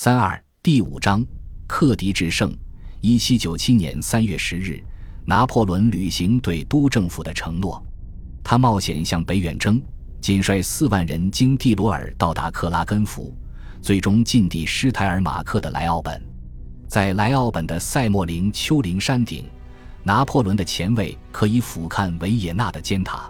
三二第五章克敌制胜。一七九七年三月十日，拿破仑履行对都政府的承诺，他冒险向北远征，仅率四万人经蒂罗尔到达克拉根福，最终进抵施泰尔马克的莱奥本。在莱奥本的塞莫林丘陵山顶，拿破仑的前卫可以俯瞰维也纳的尖塔。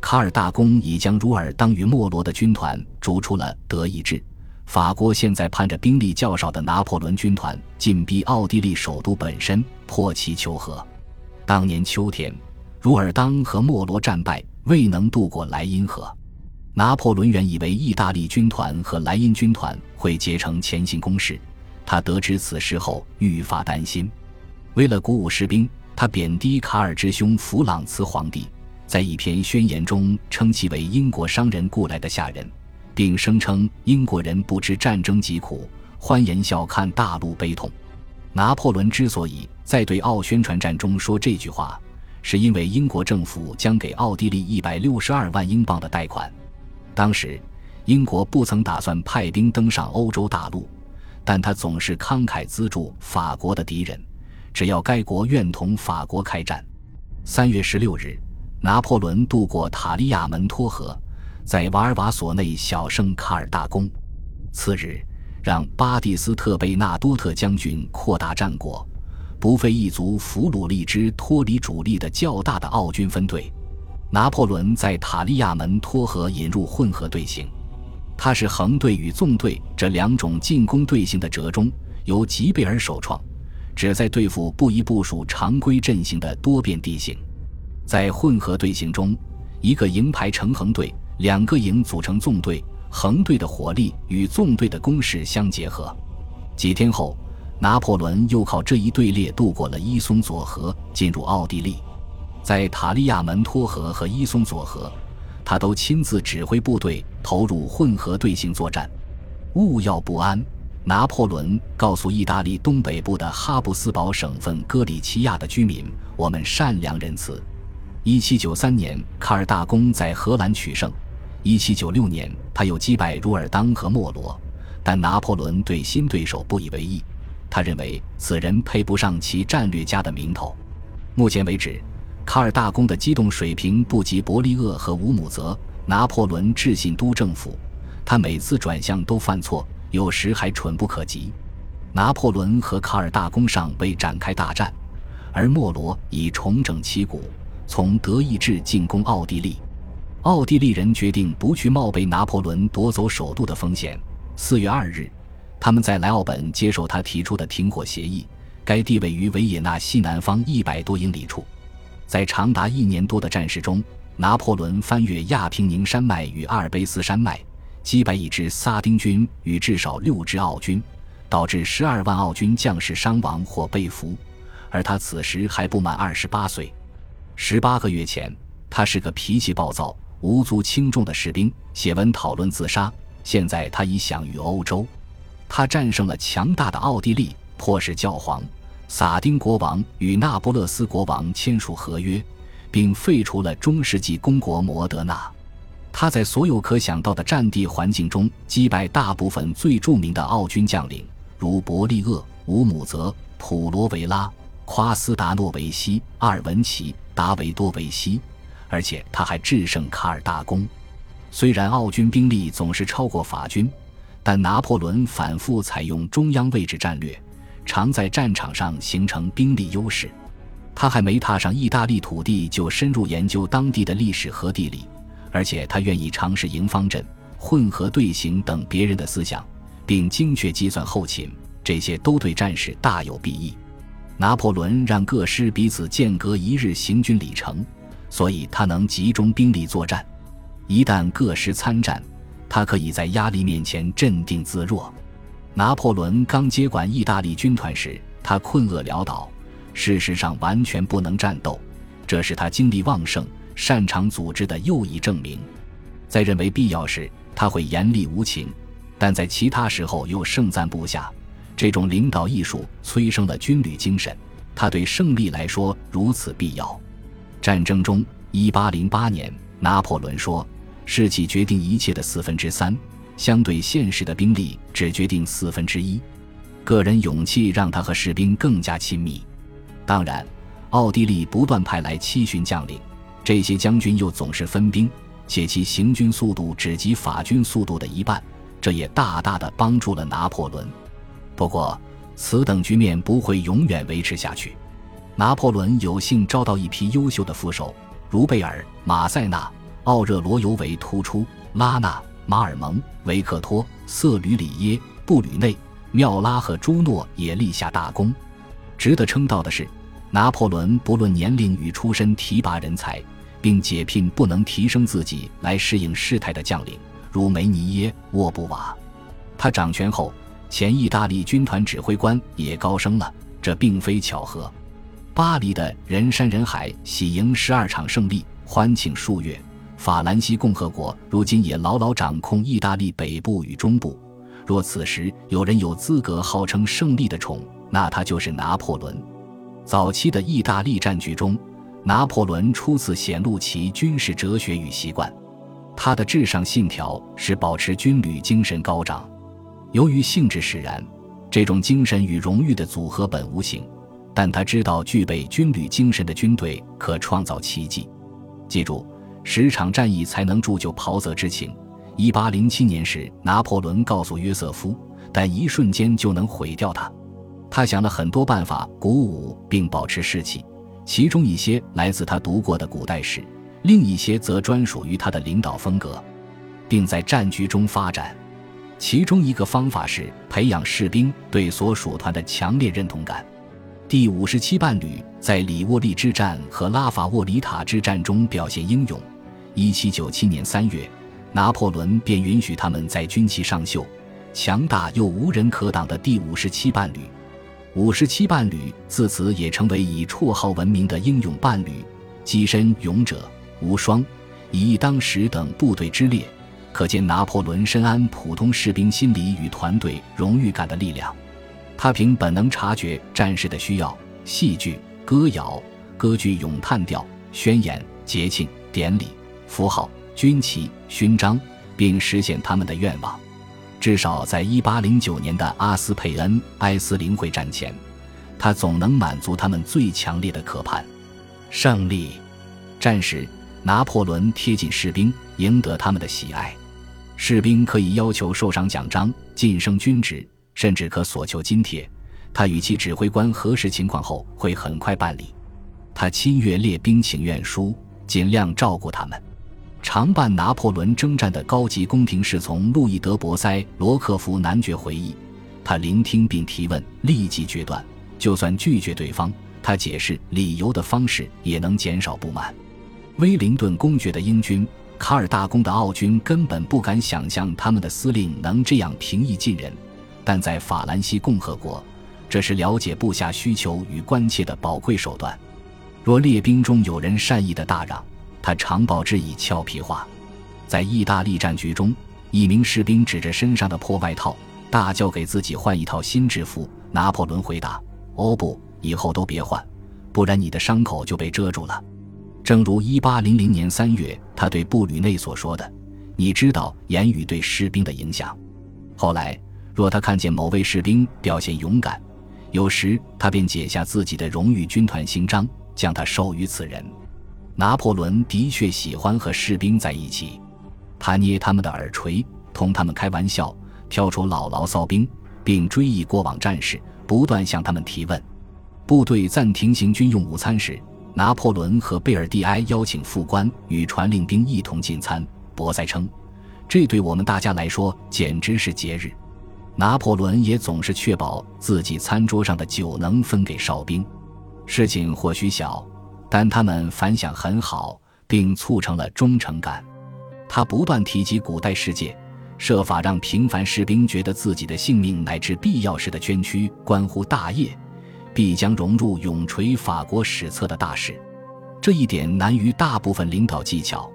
卡尔大公已将如尔当与莫罗的军团逐出了德意志。法国现在盼着兵力较少的拿破仑军团进逼奥地利首都本身，破其求和。当年秋天，如尔当和莫罗战败，未能渡过莱茵河。拿破仑原以为意大利军团和莱茵军团会结成前行攻势，他得知此事后愈发担心。为了鼓舞士兵，他贬低卡尔之兄弗朗茨皇帝，在一篇宣言中称其为英国商人雇来的下人。并声称英国人不知战争疾苦，欢颜笑看大陆悲痛。拿破仑之所以在对奥宣传战中说这句话，是因为英国政府将给奥地利一百六十二万英镑的贷款。当时，英国不曾打算派兵登上欧洲大陆，但他总是慷慨资助法国的敌人，只要该国愿同法国开战。三月十六日，拿破仑渡过塔利亚门托河。在瓦尔瓦索内小胜卡尔大公，次日让巴蒂斯特贝纳多特将军扩大战果，不费一族俘虏了一支脱离主力的较大的奥军分队。拿破仑在塔利亚门托河引入混合队形，他是横队与纵队这两种进攻队形的折中，由吉贝尔首创，旨在对付不宜部署常规阵型的多变地形。在混合队形中，一个营排成横队。两个营组成纵队，横队的火力与纵队的攻势相结合。几天后，拿破仑又靠这一队列渡过了伊松佐河，进入奥地利。在塔利亚门托河和伊松佐河，他都亲自指挥部队投入混合队形作战。勿要不安，拿破仑告诉意大利东北部的哈布斯堡省份戈里奇亚的居民：“我们善良仁慈。”一七九三年，卡尔大公在荷兰取胜。一七九六年，他又击败如尔当和莫罗，但拿破仑对新对手不以为意。他认为此人配不上其战略家的名头。目前为止，卡尔大公的机动水平不及伯利厄和乌姆泽。拿破仑致信都政府，他每次转向都犯错，有时还蠢不可及。拿破仑和卡尔大公尚未展开大战，而莫罗已重整旗鼓，从德意志进攻奥地利。奥地利人决定不去冒被拿破仑夺走首都的风险。四月二日，他们在莱奥本接受他提出的停火协议。该地位于维也纳西南方一百多英里处。在长达一年多的战事中，拿破仑翻越亚平宁山脉与阿尔卑斯山脉，击败一支萨丁军与至少六支奥军，导致十二万奥军将士伤亡或被俘。而他此时还不满二十八岁。十八个月前，他是个脾气暴躁。无足轻重的士兵写文讨论自杀。现在他已享誉欧洲，他战胜了强大的奥地利，迫使教皇、撒丁国王与那不勒斯国王签署合约，并废除了中世纪公国摩德纳。他在所有可想到的战地环境中击败大部分最著名的奥军将领，如伯利厄、乌姆泽、普罗维拉、夸斯达诺维西、阿尔文奇、达维多维西。而且他还制胜卡尔大公。虽然奥军兵力总是超过法军，但拿破仑反复采用中央位置战略，常在战场上形成兵力优势。他还没踏上意大利土地，就深入研究当地的历史和地理，而且他愿意尝试营方阵、混合队形等别人的思想，并精确计算后勤，这些都对战士大有裨益。拿破仑让各师彼此间隔一日行军里程。所以他能集中兵力作战，一旦各师参战，他可以在压力面前镇定自若。拿破仑刚接管意大利军团时，他困厄潦倒，事实上完全不能战斗，这是他精力旺盛、擅长组织的又一证明。在认为必要时，他会严厉无情，但在其他时候又盛赞部下。这种领导艺术催生了军旅精神，他对胜利来说如此必要。战争中，一八零八年，拿破仑说：“士气决定一切的四分之三，相对现实的兵力只决定四分之一。个人勇气让他和士兵更加亲密。当然，奥地利不断派来七旬将领，这些将军又总是分兵，且其行军速度只及法军速度的一半，这也大大的帮助了拿破仑。不过，此等局面不会永远维持下去。拿破仑有幸招到一批优秀的副手，如贝尔、马塞纳、奥热罗尤为突出，拉纳、马尔蒙、维克托、瑟吕里耶、布吕内。缪拉和朱诺也立下大功。值得称道的是，拿破仑不论年龄与出身提拔人才，并解聘不能提升自己来适应事态的将领，如梅尼耶、沃布瓦。他掌权后，前意大利军团指挥官也高升了，这并非巧合。巴黎的人山人海，喜迎十二场胜利，欢庆数月。法兰西共和国如今也牢牢掌控意大利北部与中部。若此时有人有资格号称胜利的宠，那他就是拿破仑。早期的意大利战局中，拿破仑初次显露其军事哲学与习惯。他的至上信条是保持军旅精神高涨。由于性质使然，这种精神与荣誉的组合本无形，但他知道具备军旅精神的军队可创造奇迹。记住，十场战役才能铸就袍泽之情。一八零七年时，拿破仑告诉约瑟夫，但一瞬间就能毁掉他。他想了很多办法鼓舞并保持士气，其中一些来自他读过的古代史，另一些则专属于他的领导风格，并在战局中发展。其中一个方法是培养士兵对所属团的强烈认同感。第五十七伴侣在里沃利之战和拉法沃里塔之战中表现英勇。一七九七年三月。拿破仑便允许他们在军旗上绣“强大又无人可挡的第五十七伴侣”。五十七伴侣自此也成为以绰号闻名的英勇伴侣，跻身“勇者无双”、“以一当十”等部队之列。可见拿破仑深谙普通士兵心理与团队荣誉感的力量。他凭本能察觉战士的需要，戏剧、歌谣、歌剧咏叹调、宣言、节庆、典礼、符号。军旗、勋章，并实现他们的愿望。至少在1809年的阿斯佩恩埃斯林会战前，他总能满足他们最强烈的渴盼。胜利战时，拿破仑贴近士兵，赢得他们的喜爱。士兵可以要求受赏奖章、晋升军职，甚至可索求津贴。他与其指挥官核实情况后，会很快办理。他亲阅列兵请愿书，尽量照顾他们。常伴拿破仑征战的高级宫廷侍从路易德·博塞罗克福男爵回忆：“他聆听并提问，立即决断。就算拒绝对方，他解释理由的方式也能减少不满。”威灵顿公爵的英军、卡尔大公的奥军根本不敢想象他们的司令能这样平易近人，但在法兰西共和国，这是了解部下需求与关切的宝贵手段。若列兵中有人善意的大让，他常报之以俏皮话，在意大利战局中，一名士兵指着身上的破外套，大叫给自己换一套新制服。拿破仑回答：“哦不，以后都别换，不然你的伤口就被遮住了。”正如1800年3月他对布吕内所说的：“你知道言语对士兵的影响。”后来，若他看见某位士兵表现勇敢，有时他便解下自己的荣誉军团勋章，将他授予此人。拿破仑的确喜欢和士兵在一起，他捏他们的耳垂，同他们开玩笑，挑出老牢骚兵，并追忆过往战事，不断向他们提问。部队暂停行军用午餐时，拿破仑和贝尔蒂埃邀请副官与传令兵一同进餐。博塞称：“这对我们大家来说简直是节日。”拿破仑也总是确保自己餐桌上的酒能分给哨兵。事情或许小。但他们反响很好，并促成了忠诚感。他不断提及古代世界，设法让平凡士兵觉得自己的性命乃至必要时的捐躯关乎大业，必将融入永垂法国史册的大事。这一点难于大部分领导技巧，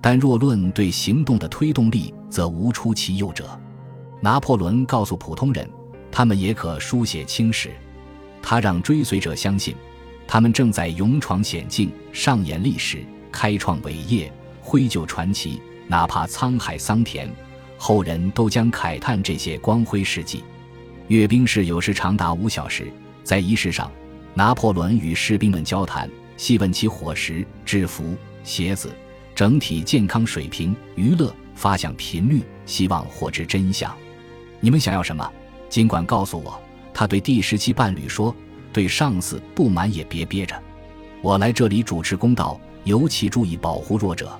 但若论对行动的推动力，则无出其右者。拿破仑告诉普通人，他们也可书写青史。他让追随者相信。他们正在勇闯险境，上演历史，开创伟业，挥就传奇。哪怕沧海桑田，后人都将慨叹这些光辉事迹。阅兵式有时长达五小时，在仪式上，拿破仑与士兵们交谈，细问其伙食、制服、鞋子、整体健康水平、娱乐、发响频率，希望获知真相。你们想要什么？尽管告诉我。他对第十七伴侣说：“对上司不满也别憋着，我来这里主持公道，尤其注意保护弱者。”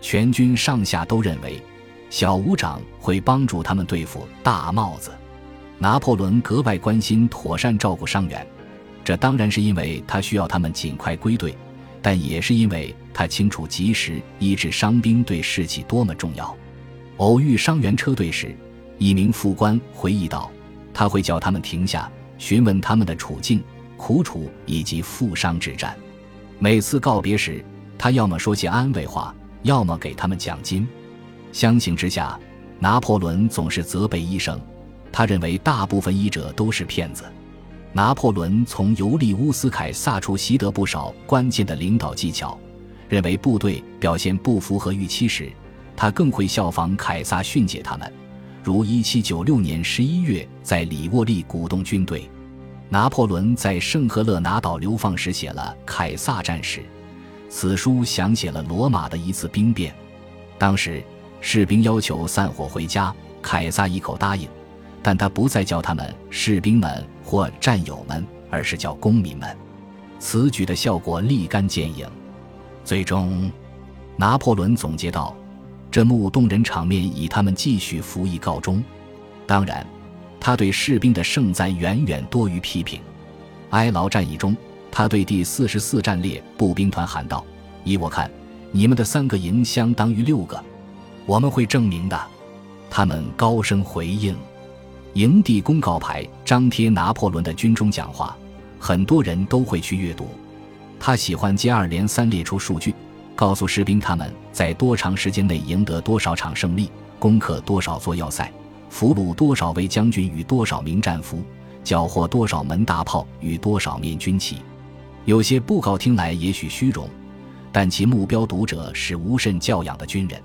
全军上下都认为，小武长会帮助他们对付大帽子。拿破仑格外关心妥善照顾伤员，这当然是因为他需要他们尽快归队，但也是因为他清楚及时医治伤兵对士气多么重要。偶遇伤员车队时，一名副官回忆道。他会叫他们停下，询问他们的处境、苦楚以及负伤之战。每次告别时，他要么说些安慰话，要么给他们奖金。相形之下，拿破仑总是责备医生，他认为大部分医者都是骗子。拿破仑从尤利乌斯·凯撒处习得不少关键的领导技巧，认为部队表现不符合预期时，他更会效仿凯撒训诫他们。如1796年11月，在里沃利鼓动军队。拿破仑在圣赫勒拿岛流放时写了《凯撒战士》，此书详写了罗马的一次兵变。当时士兵要求散伙回家，凯撒一口答应，但他不再叫他们士兵们或战友们，而是叫公民们。此举的效果立竿见影。最终，拿破仑总结道。这幕动人场面以他们继续服役告终。当然，他对士兵的盛赞远远多于批评。埃劳战役中，他对第四十四战列步兵团喊道：“依我看，你们的三个营相当于六个，我们会证明的。”他们高声回应。营地公告牌张贴拿破仑的军中讲话，很多人都会去阅读。他喜欢接二连三列出数据。告诉士兵他们在多长时间内赢得多少场胜利，攻克多少座要塞，俘虏多少位将军与多少名战俘，缴获多少门大炮与多少面军旗。有些布告听来也许虚荣，但其目标读者是无甚教养的军人。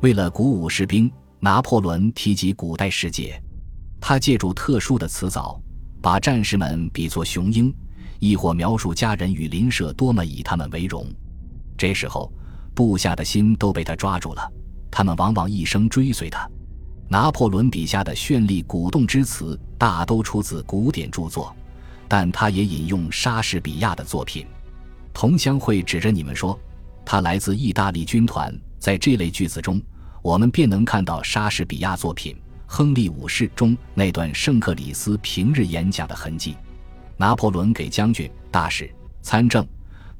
为了鼓舞士兵，拿破仑提及古代世界，他借助特殊的词藻，把战士们比作雄鹰，亦或描述家人与邻舍多么以他们为荣。这时候，部下的心都被他抓住了，他们往往一生追随他。拿破仑笔下的绚丽鼓动之词大都出自古典著作，但他也引用莎士比亚的作品。同乡会指着你们说，他来自意大利军团。在这类句子中，我们便能看到莎士比亚作品《亨利五世》中那段圣克里斯平日演讲的痕迹。拿破仑给将军、大使、参政。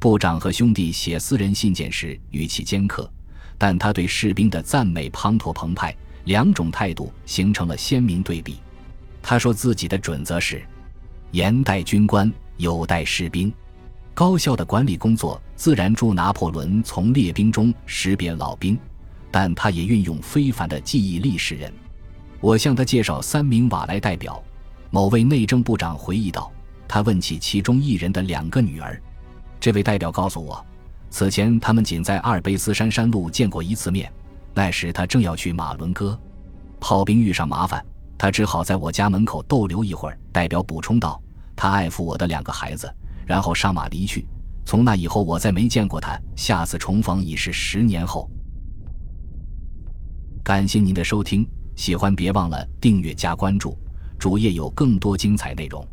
部长和兄弟写私人信件时语气尖刻，但他对士兵的赞美滂沱澎湃，两种态度形成了鲜明对比。他说自己的准则是：严待军官，有待士兵。高效的管理工作自然助拿破仑从列兵中识别老兵，但他也运用非凡的记忆力使人。我向他介绍三名瓦莱代表，某位内政部长回忆道：“他问起其中一人的两个女儿。”这位代表告诉我，此前他们仅在阿尔卑斯山山路见过一次面，那时他正要去马伦哥，炮兵遇上麻烦，他只好在我家门口逗留一会儿。代表补充道：“他爱抚我的两个孩子，然后上马离去。从那以后，我再没见过他。下次重逢已是十年后。”感谢您的收听，喜欢别忘了订阅加关注，主页有更多精彩内容。